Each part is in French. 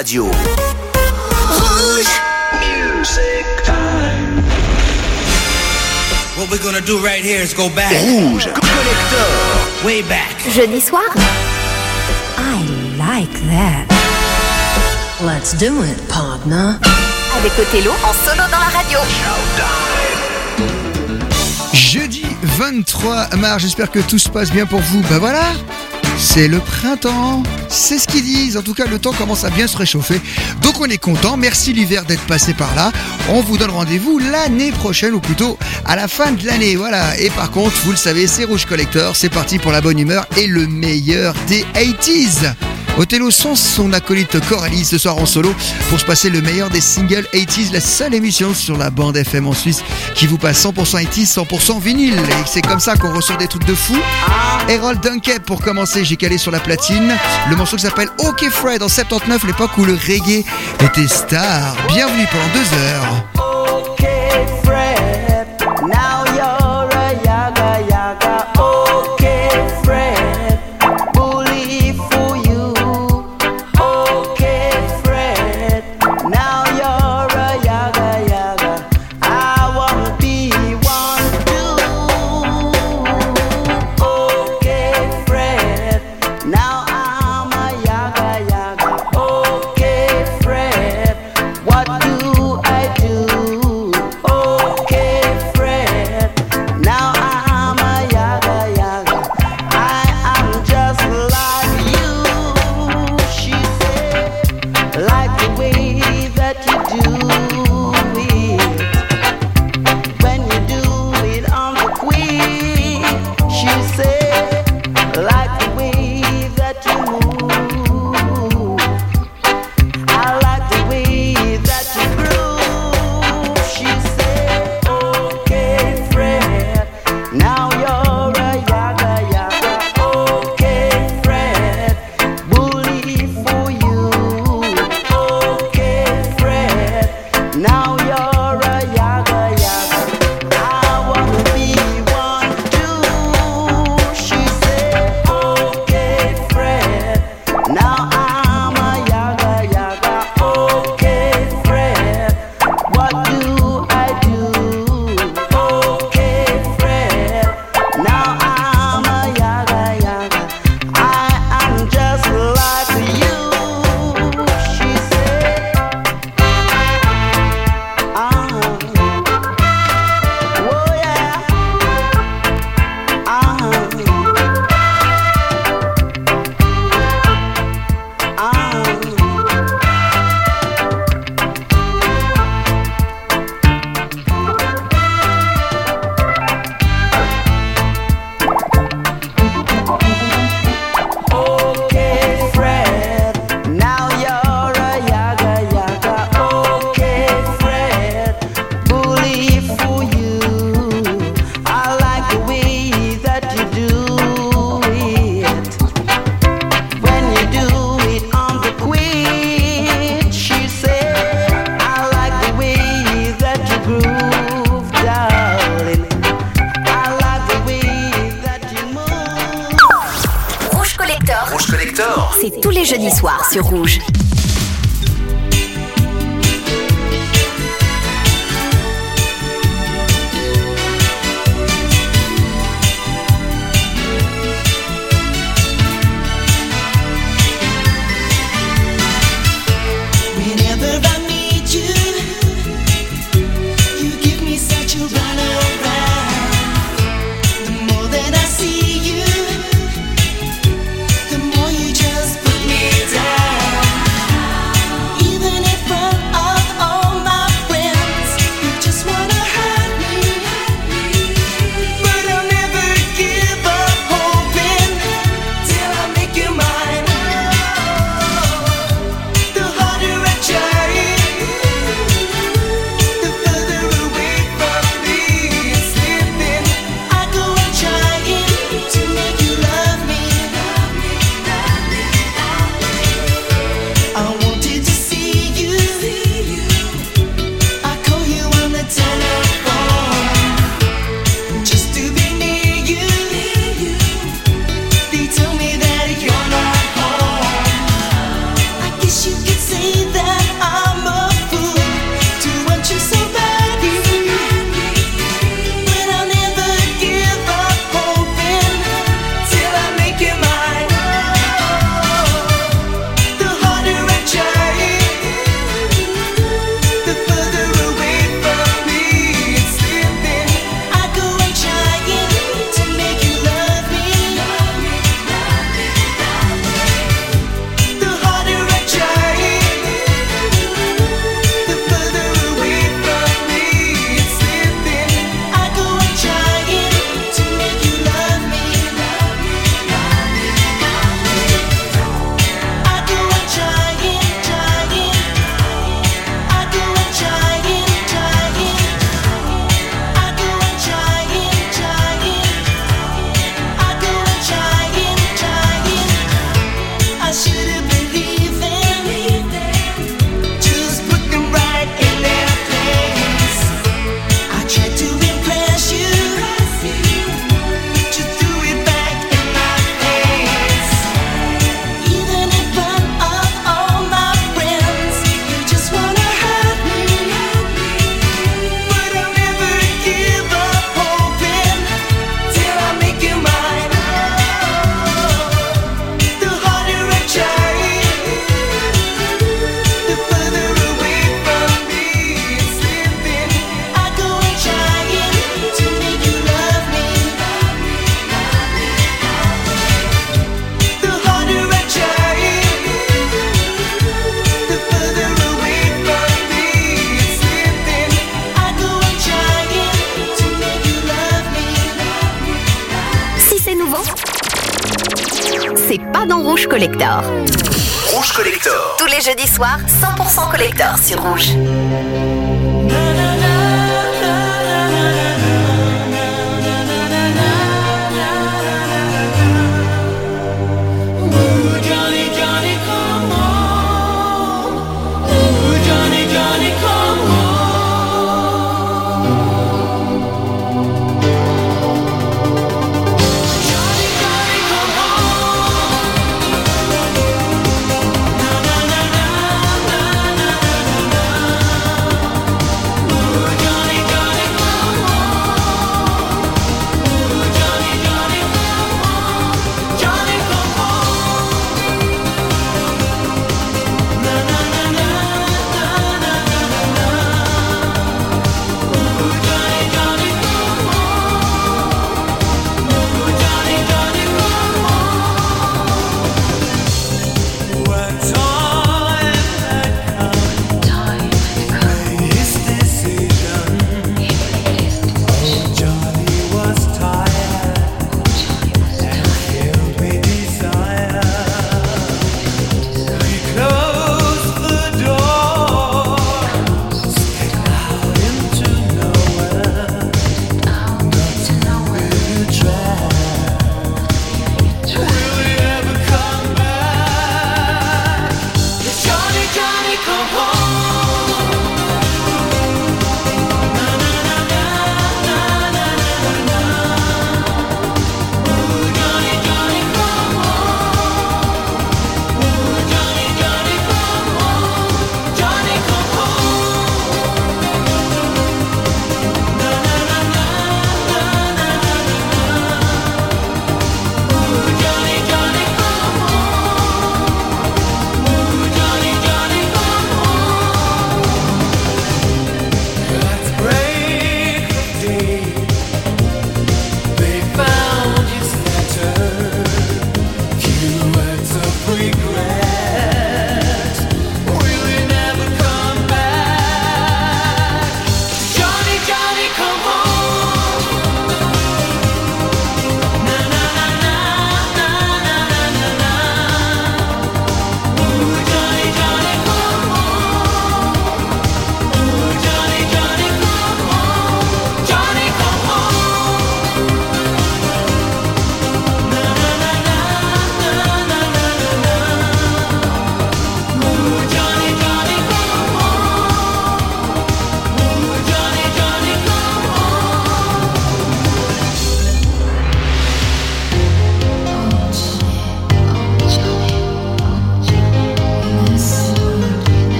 radio. Rouge. Music time. What we're gonna do right here is go back. Rouge. Collector. Way back. Jeudi soir? I like that. Let's do it, partner. Avec Othello en solo dans la radio. Jeudi 23 mars, j'espère que tout se passe bien pour vous. Bah voilà, c'est le printemps. C'est ce qu'ils disent. En tout cas, le temps commence à bien se réchauffer. Donc on est content. Merci l'hiver d'être passé par là. On vous donne rendez-vous l'année prochaine ou plutôt à la fin de l'année. Voilà. Et par contre, vous le savez, c'est Rouge Collector. C'est parti pour la bonne humeur et le meilleur des 80s. Othello sans son acolyte Coralie ce soir en solo pour se passer le meilleur des singles 80s, la seule émission sur la bande FM en Suisse qui vous passe 100% 80s, 100% vinyle. Et c'est comme ça qu'on ressort des trucs de fou. Harold Dunkett pour commencer, j'ai calé sur la platine. Le morceau qui s'appelle OK Fred en 79, l'époque où le reggae était star. Bienvenue pendant deux heures. C'est tous les jeudis soirs sur Rouge. mercredi soir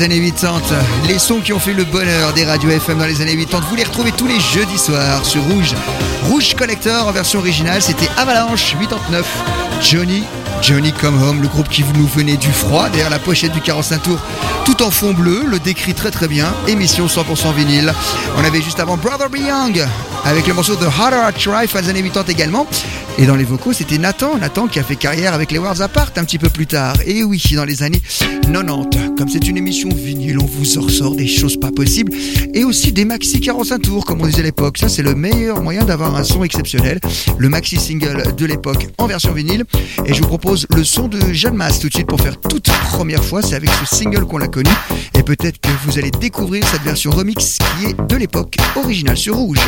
home. Le cœur des années 80, les sons qui ont fait le bonheur des radios FM dans les années 80, vous les retrouvez tous les jeudis soirs sur Rouge. Rouge Collector en version originale, c'était Avalanche 89. Johnny, Johnny Come Home, le groupe qui nous venait du froid, derrière la pochette du 45 tours, tout en fond bleu, le décrit très très bien. Émission 100% vinyle. On avait juste avant Brother Be Young, avec le morceau de Harder I Try, fin des années 80 également. Et dans les vocaux, c'était Nathan, Nathan qui a fait carrière avec les Wars Apart un petit peu plus tard. Et oui, dans les années 90. Comme c'est une émission vinyle, on vous ressort des choses pas possibles. Et aussi des maxi 45 tours, comme on disait à l'époque. Ça, c'est le meilleur moyen d'avoir un son exceptionnel. Le maxi single de l'époque en version vinyle. Et je vous propose le son de Jeanne Masse tout de suite pour faire toute première fois. C'est avec ce single qu'on l'a connu. Et peut-être que vous allez découvrir cette version remix qui est de l'époque originale sur Rouge.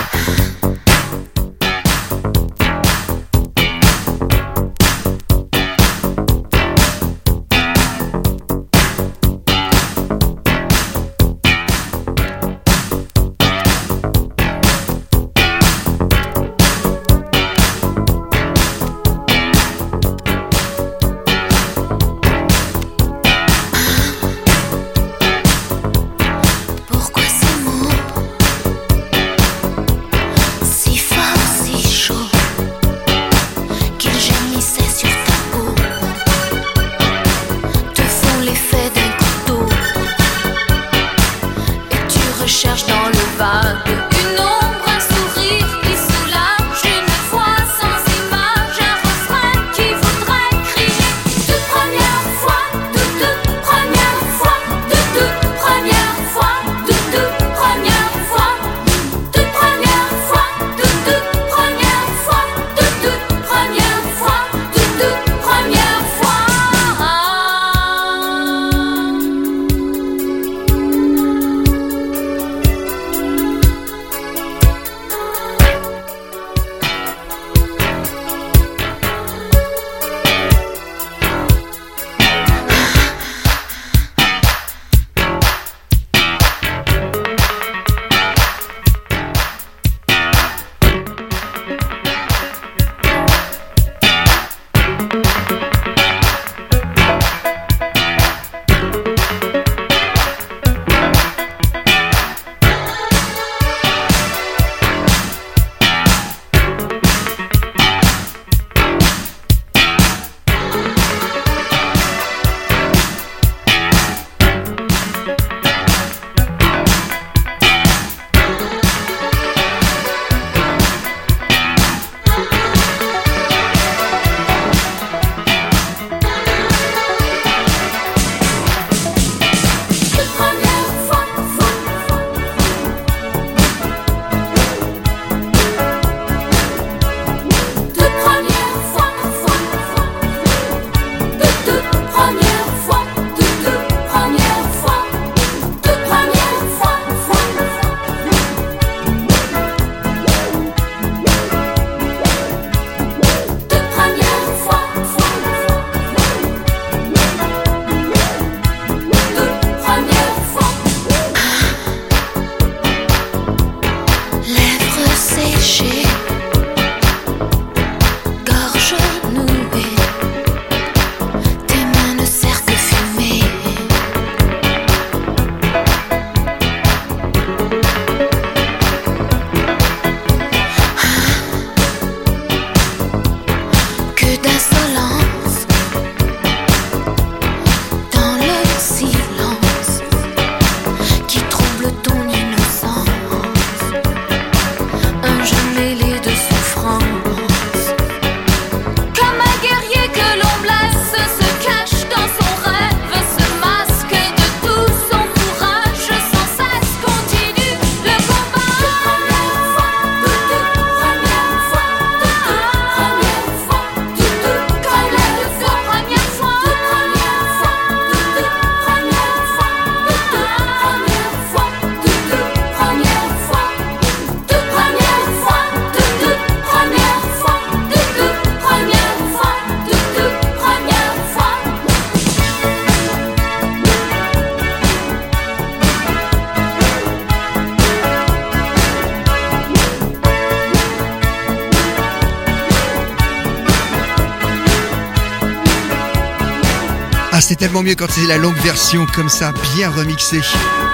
Tellement mieux quand c'est la longue version comme ça, bien remixée,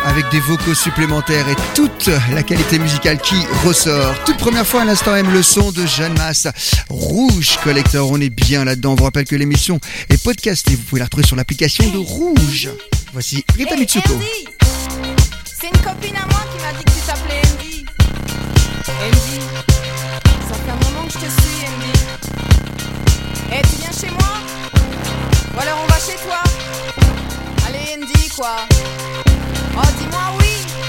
avec des vocaux supplémentaires et toute la qualité musicale qui ressort. Toute première fois à l'instant M le son de Jeanne Masse. Rouge Collector, on est bien là-dedans. On vous rappelle que l'émission est podcastée. Vous pouvez la retrouver sur l'application de Rouge. Voici Rita Mitsuko. Andy C'est une copine à moi qui m'a dit que tu t'appelais Andy. Andy, ça fait un moment que je te suis, Andy. Eh, tu viens chez moi? Ou alors on va chez toi. Allez, Andy, quoi. Oh, dis-moi oui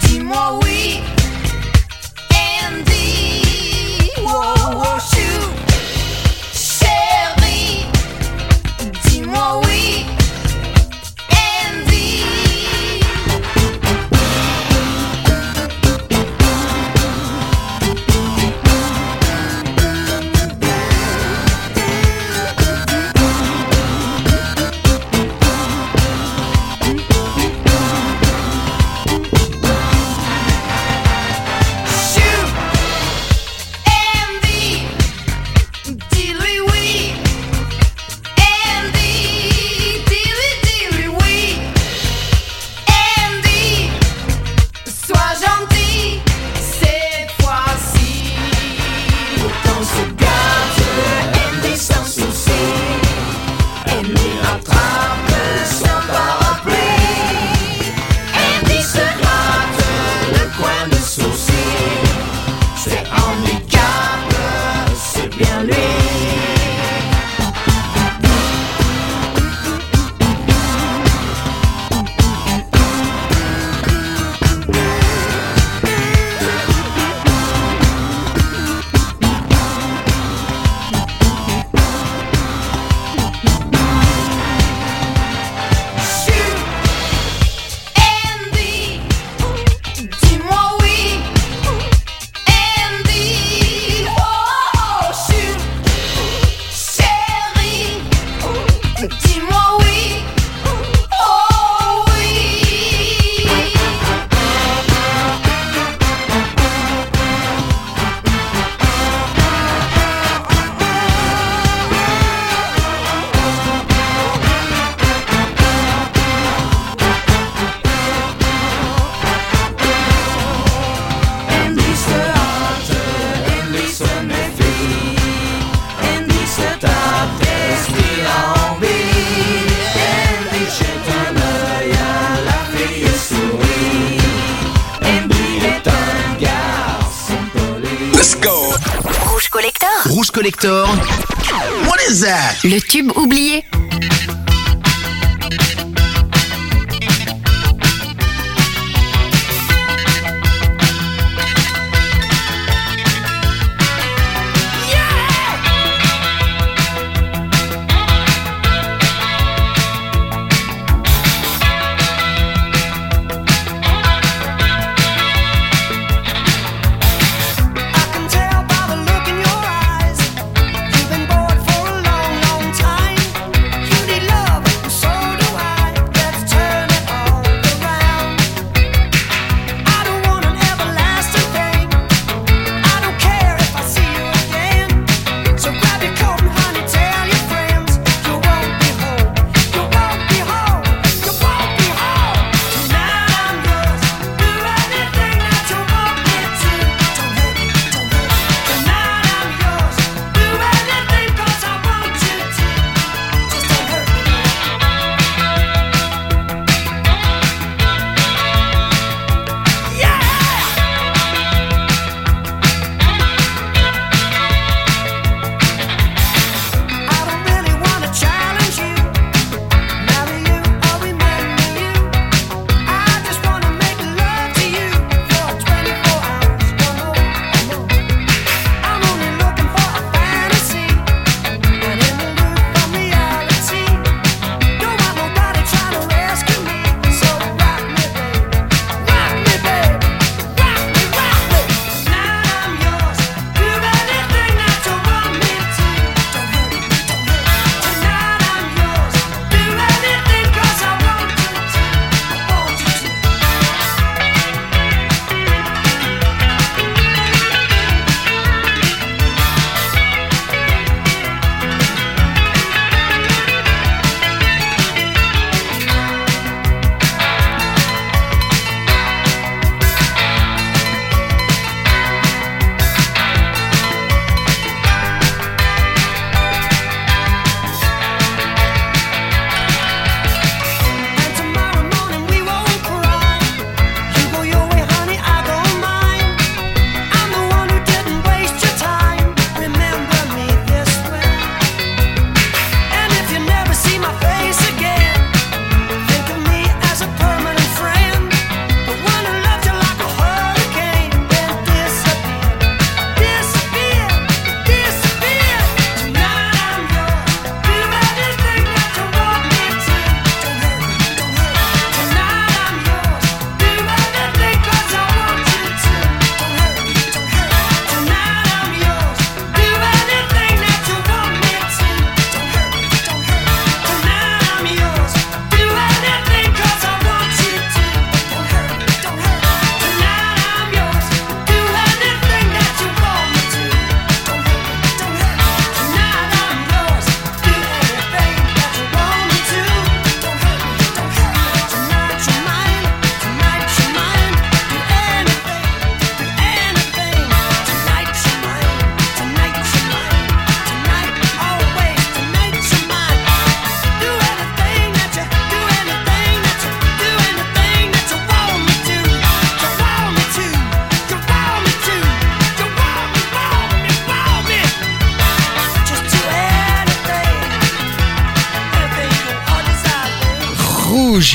Dis-moi oui. collector. What is that? Le tube oublié.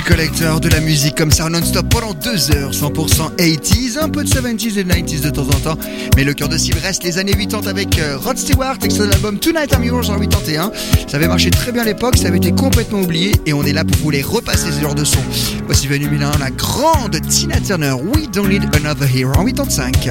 Collecteur de la musique comme ça non-stop pendant deux heures, 100% 80s, un peu de 70s et 90s de temps en temps. Mais le cœur de cible reste les années 80 avec euh, Rod Stewart, extra de l'album Tonight I'm Yours en 81. Ça avait marché très bien à l'époque, ça avait été complètement oublié et on est là pour vous les repasser ce genre de son. Voici venue Milan, la grande Tina Turner, We Don't Need Another Hero en 85.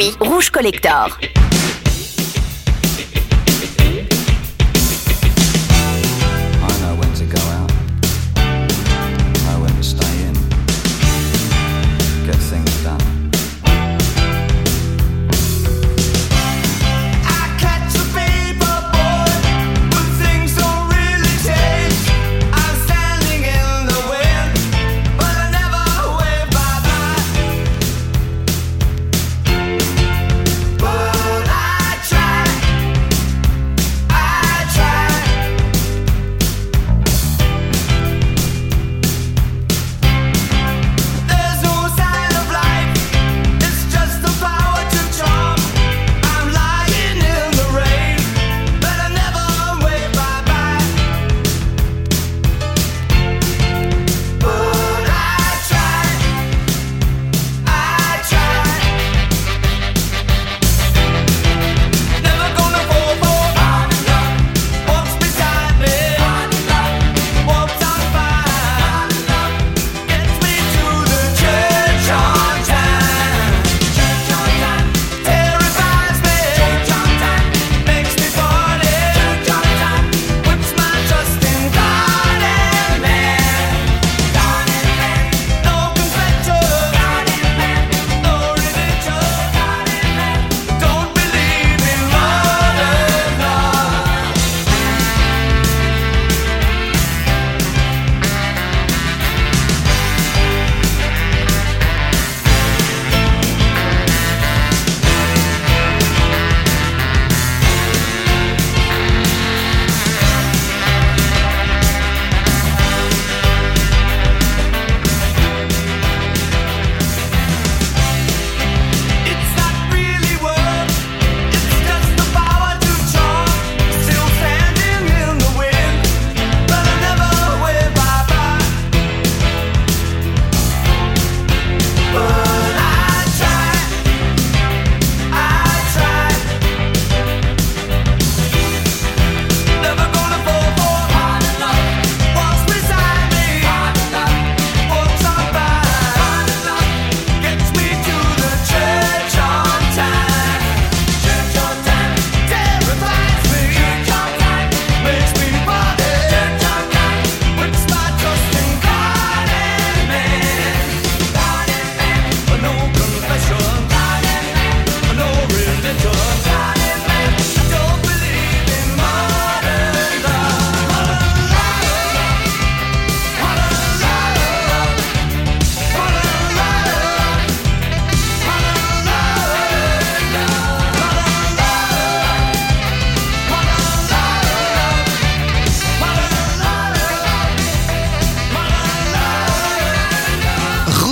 22h minuit, Rouge Collector.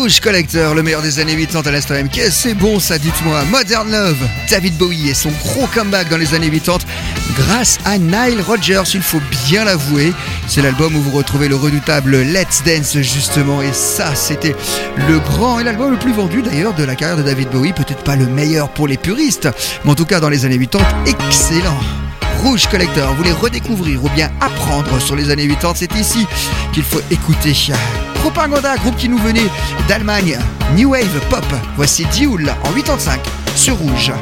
Rouge Collector, le meilleur des années 80 à l'instant. Qu'est-ce c'est bon ça, dites-moi. Modern Love, David Bowie et son gros comeback dans les années 80 grâce à Nile Rodgers, il faut bien l'avouer. C'est l'album où vous retrouvez le redoutable Let's Dance justement et ça c'était le grand et l'album le plus vendu d'ailleurs de la carrière de David Bowie, peut-être pas le meilleur pour les puristes, mais en tout cas dans les années 80, excellent. Rouge Collector, vous voulez redécouvrir ou bien apprendre sur les années 80, c'est ici qu'il faut écouter. Propaganda, groupe qui nous venait d'Allemagne, New Wave Pop. Voici Dioul en 85 sur Rouge.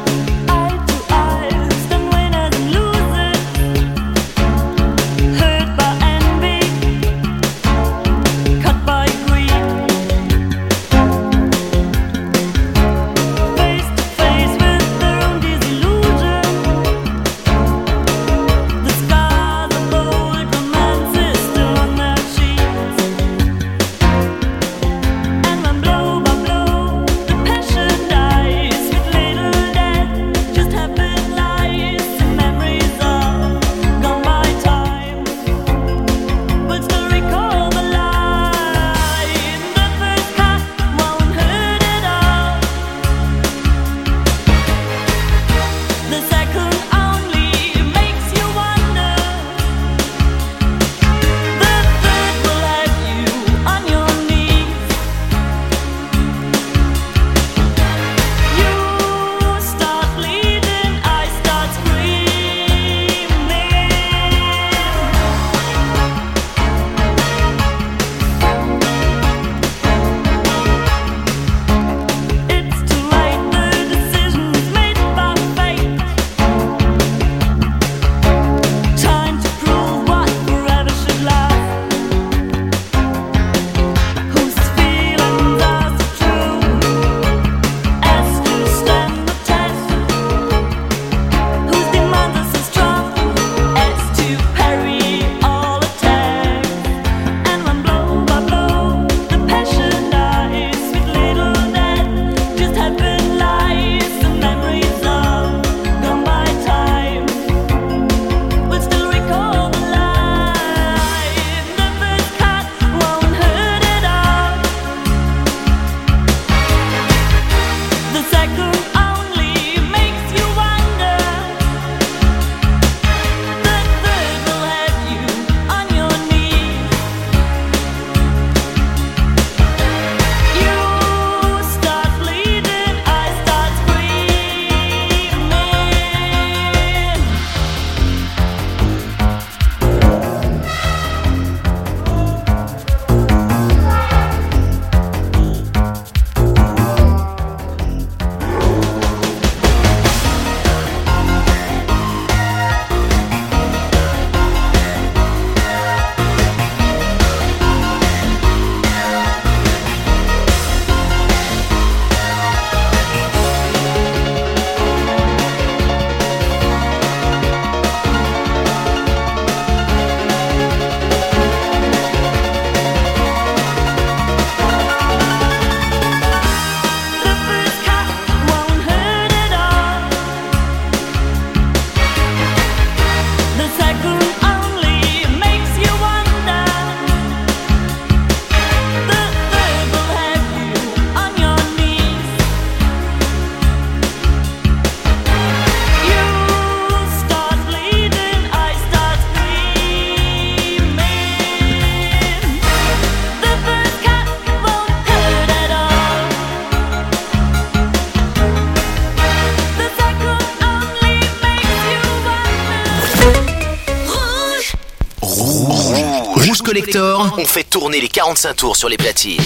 On fait tourner les 45 tours sur les platines.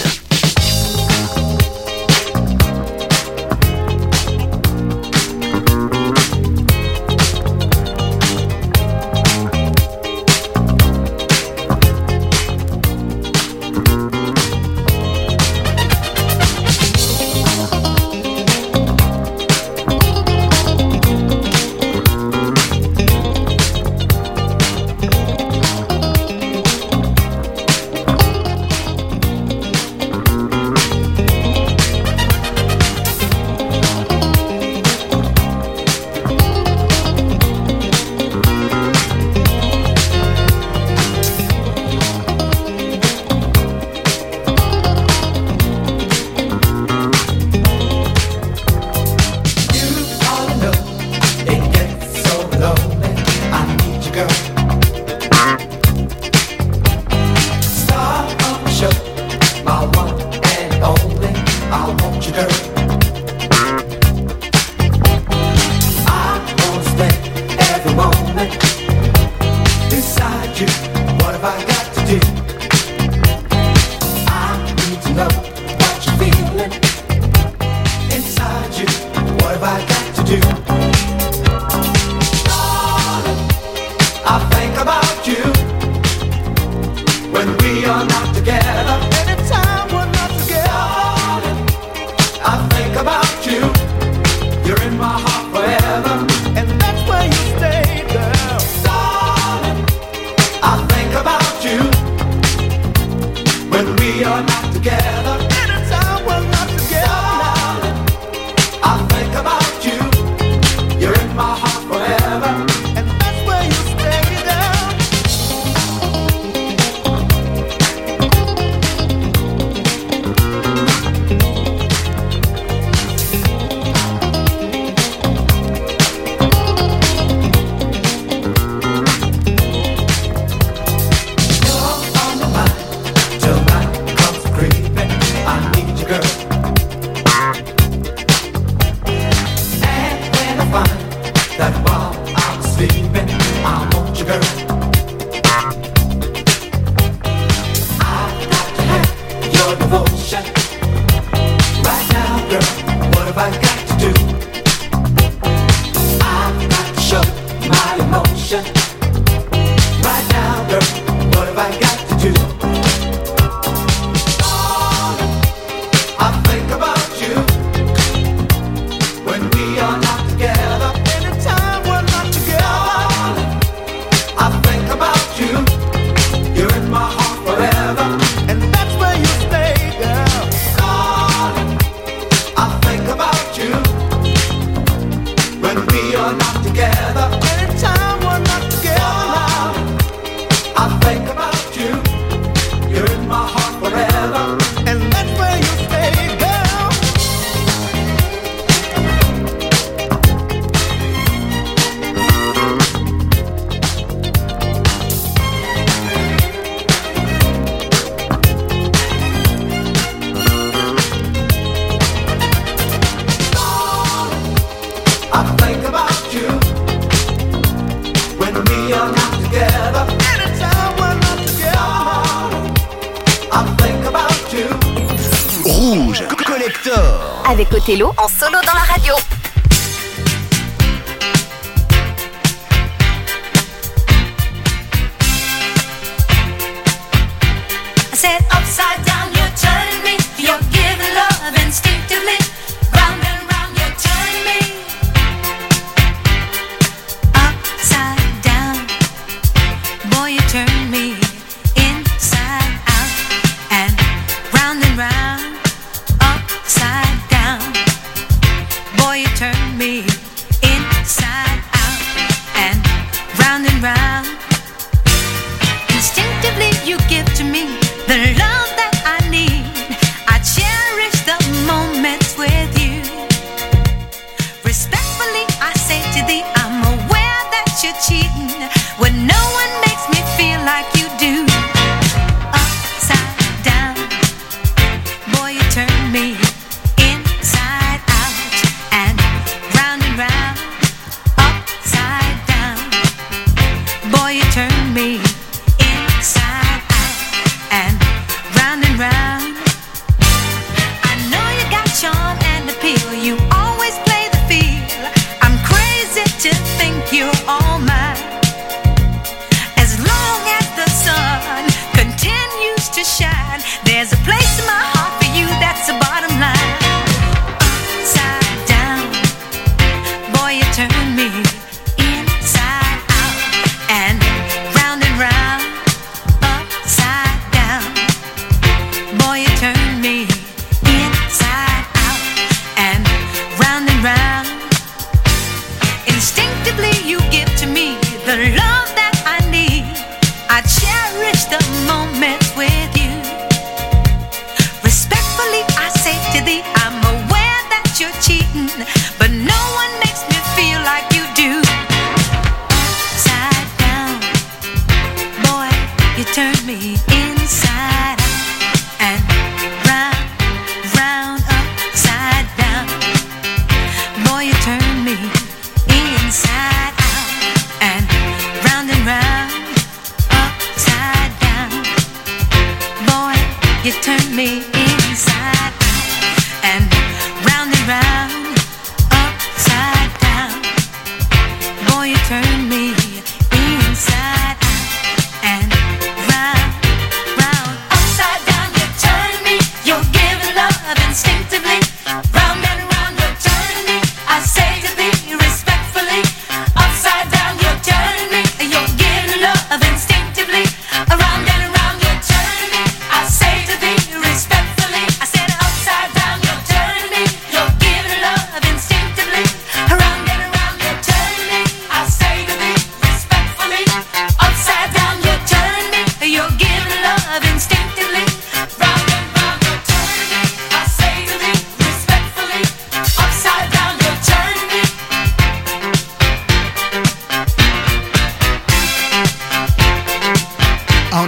are not together, anytime we're not together, oh, I think En solo dans la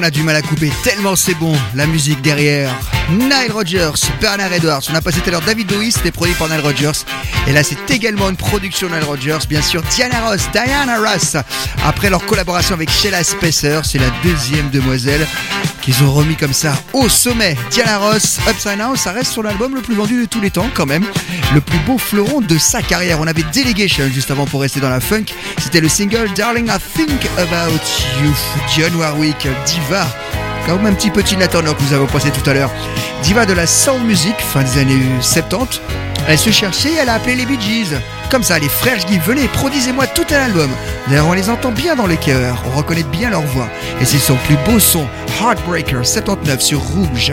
on a du mal à couper tellement c'est bon, la musique derrière. Nile Rodgers, Bernard Edwards. On a passé tout à l'heure David Bowie, c'était produit par Nile Rodgers. Et là, c'est également une production Nile Rodgers. Bien sûr, Diana Ross, Diana Ross. Après leur collaboration avec Sheila Spacer, c'est la deuxième demoiselle qu'ils ont remis comme ça au sommet. Diana Ross, Upside Down, ça reste sur l'album le plus vendu de tous les temps quand même. Le plus beau fleuron de sa carrière. On avait Delegation juste avant pour rester dans la funk. C'était le single Darling I Think About You. John Warwick, diva. Comme un petit peu Tina Turner que nous avons passé tout à l'heure. Diva de la soul music, fin des années 70. Elle se cherchait, elle a appelé les Bee Gees. Comme ça, les frères, dis, venez, produisez-moi tout un album. D'ailleurs, on les entend bien dans les cœurs, on reconnaît bien leur voix. Et c'est son plus beau son, Heartbreaker 79 sur Rouge.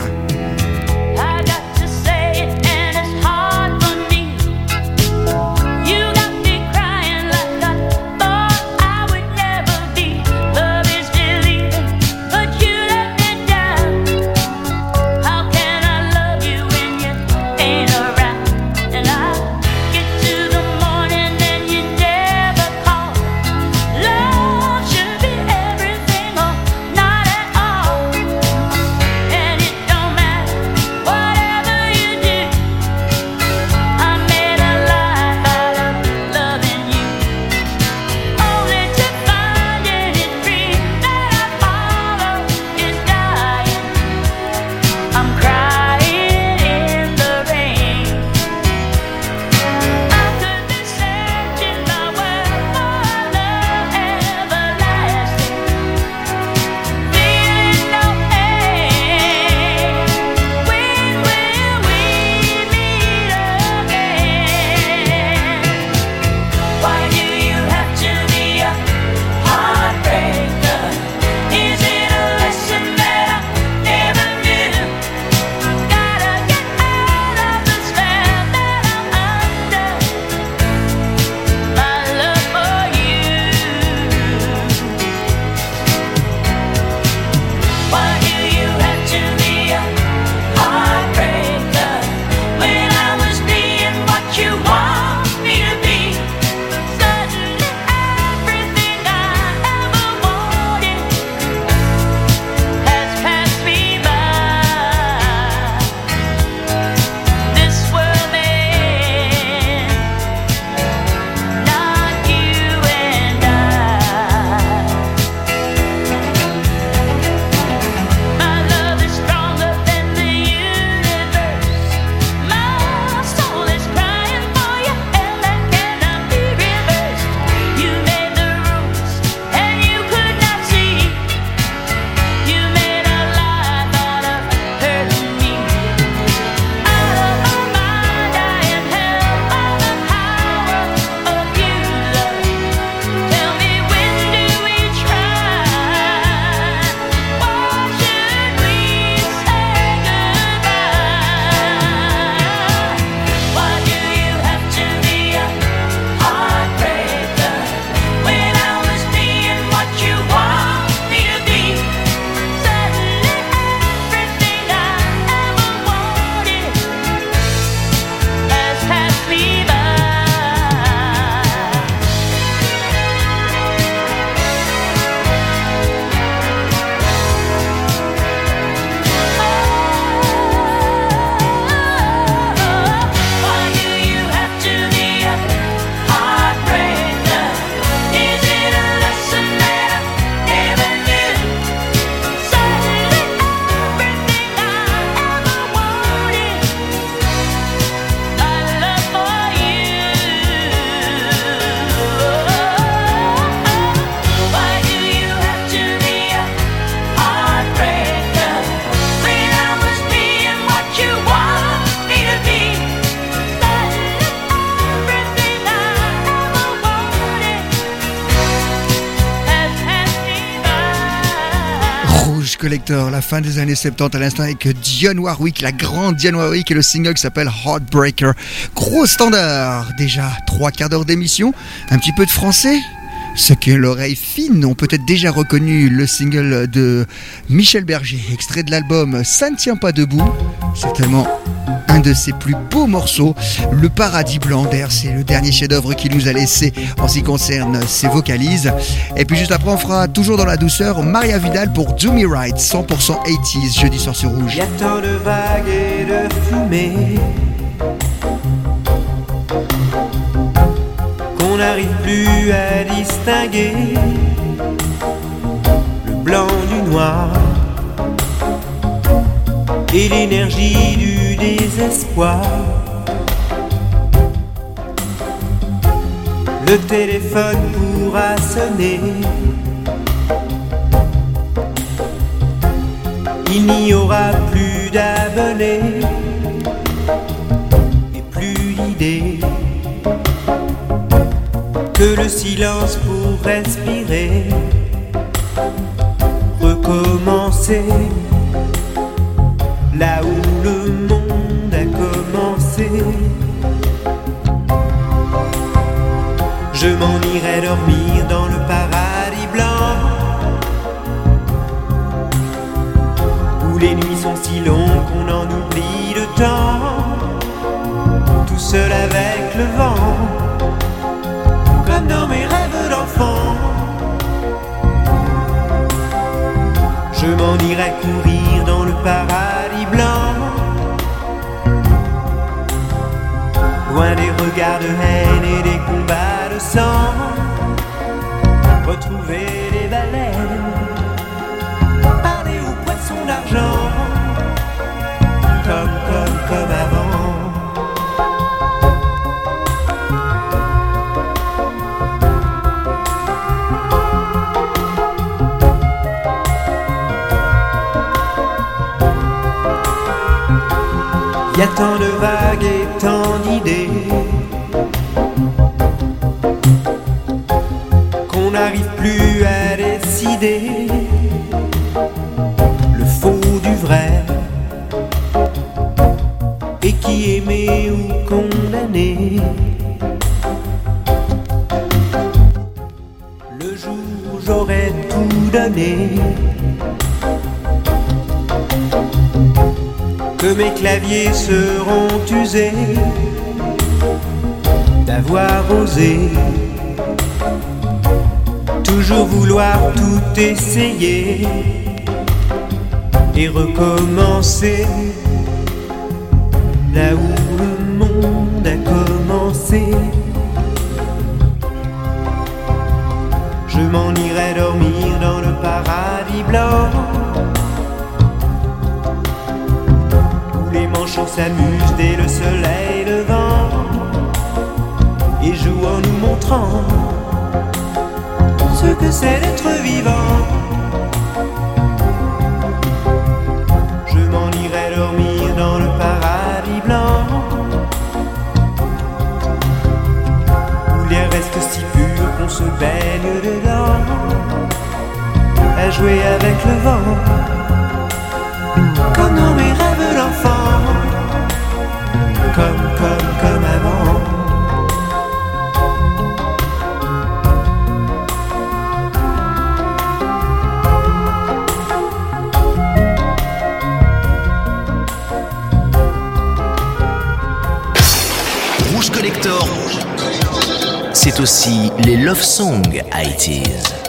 La fin des années 70 à l'instant avec Dionne Warwick, la grande Dionne Warwick et le single qui s'appelle Heartbreaker. Gros standard, déjà trois quarts d'heure d'émission, un petit peu de français. Ceux qui ont l'oreille fine ont peut-être déjà reconnu le single de Michel Berger, extrait de l'album Ça ne tient pas debout. C'est tellement un de ses plus beaux morceaux, Le Paradis Blanc. D'ailleurs, c'est le dernier chef-d'œuvre qu'il nous a laissé en ce qui concerne ses vocalises. Et puis juste après, on fera toujours dans la douceur Maria Vidal pour Do Me Right, 100% 80s, jeudi sur Rouge. Y a tant de vagues et de fumée qu'on n'arrive plus à distinguer le blanc du noir et l'énergie du désespoir. Le téléphone pourra sonner. Il n'y aura plus d'abonnés et plus d'idées que le silence pour respirer, recommencer m'en irai dormir dans le paradis blanc. où les nuits sont si longues qu'on en oublie le temps. Tout seul avec le vent, comme dans mes rêves d'enfant. Je m'en irai courir dans le paradis blanc, loin des regards de haine et des combats Retrouver les baleines parler aux poissons d'argent comme, comme, comme avant. Y a tant de vagues et tant d'idées le faux du vrai et qui aimé ou condamné. Le jour où j'aurais tout donné, que mes claviers seront usés d'avoir osé toujours vouloir tout essayer et recommencer là où le monde a commencé. Je m'en irai dormir dans le paradis blanc où les manchots s'amusent dès le soleil levant et jouent en nous montrant ce que c'est d'être vivant. Je m'en irai dormir dans le paradis blanc où l'air reste si pur qu'on se baigne dedans à jouer avec le vent comme dans mes rêves d'enfant comme, comme, comme c'est aussi les love songs 80s.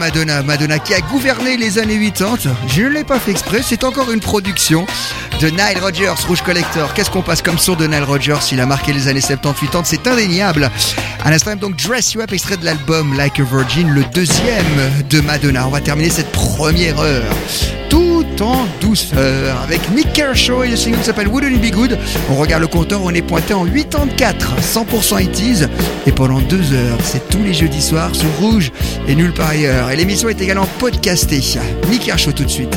Madonna, Madonna qui a gouverné les années 80. Je ne l'ai pas fait exprès, c'est encore une production de Nile Rodgers, Rouge Collector. Qu'est-ce qu'on passe comme son de Nile Rodgers? Il a marqué les années 70-80, c'est indéniable. À l'instant donc Dress You Up, extrait de l'album Like a Virgin, le deuxième de Madonna. On va terminer cette première heure en douceur avec Nick Kershaw et le single s'appelle Wouldn't It Be Good. On regarde le compteur, on est pointé en 84, 100% 80s et pendant deux heures, c'est tous les jeudis soirs sur Rouge et nulle part ailleurs. Et l'émission est également podcastée. Nick Kershaw tout de suite.